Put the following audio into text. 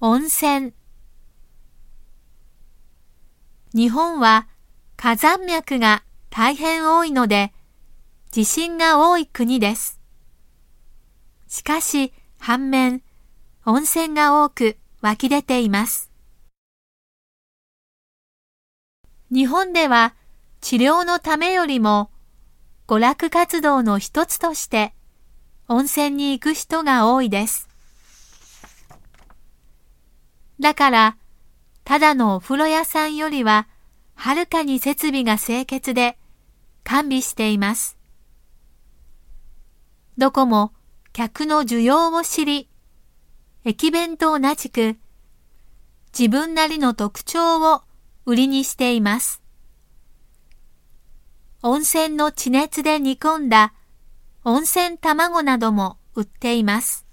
温泉。日本は火山脈が大変多いので、地震が多い国です。しかし、反面、温泉が多く湧き出ています。日本では治療のためよりも娯楽活動の一つとして温泉に行く人が多いです。だから、ただのお風呂屋さんよりは、はるかに設備が清潔で完備しています。どこも客の需要を知り、駅弁と同じく自分なりの特徴を売りにしています。温泉の地熱で煮込んだ温泉卵なども売っています。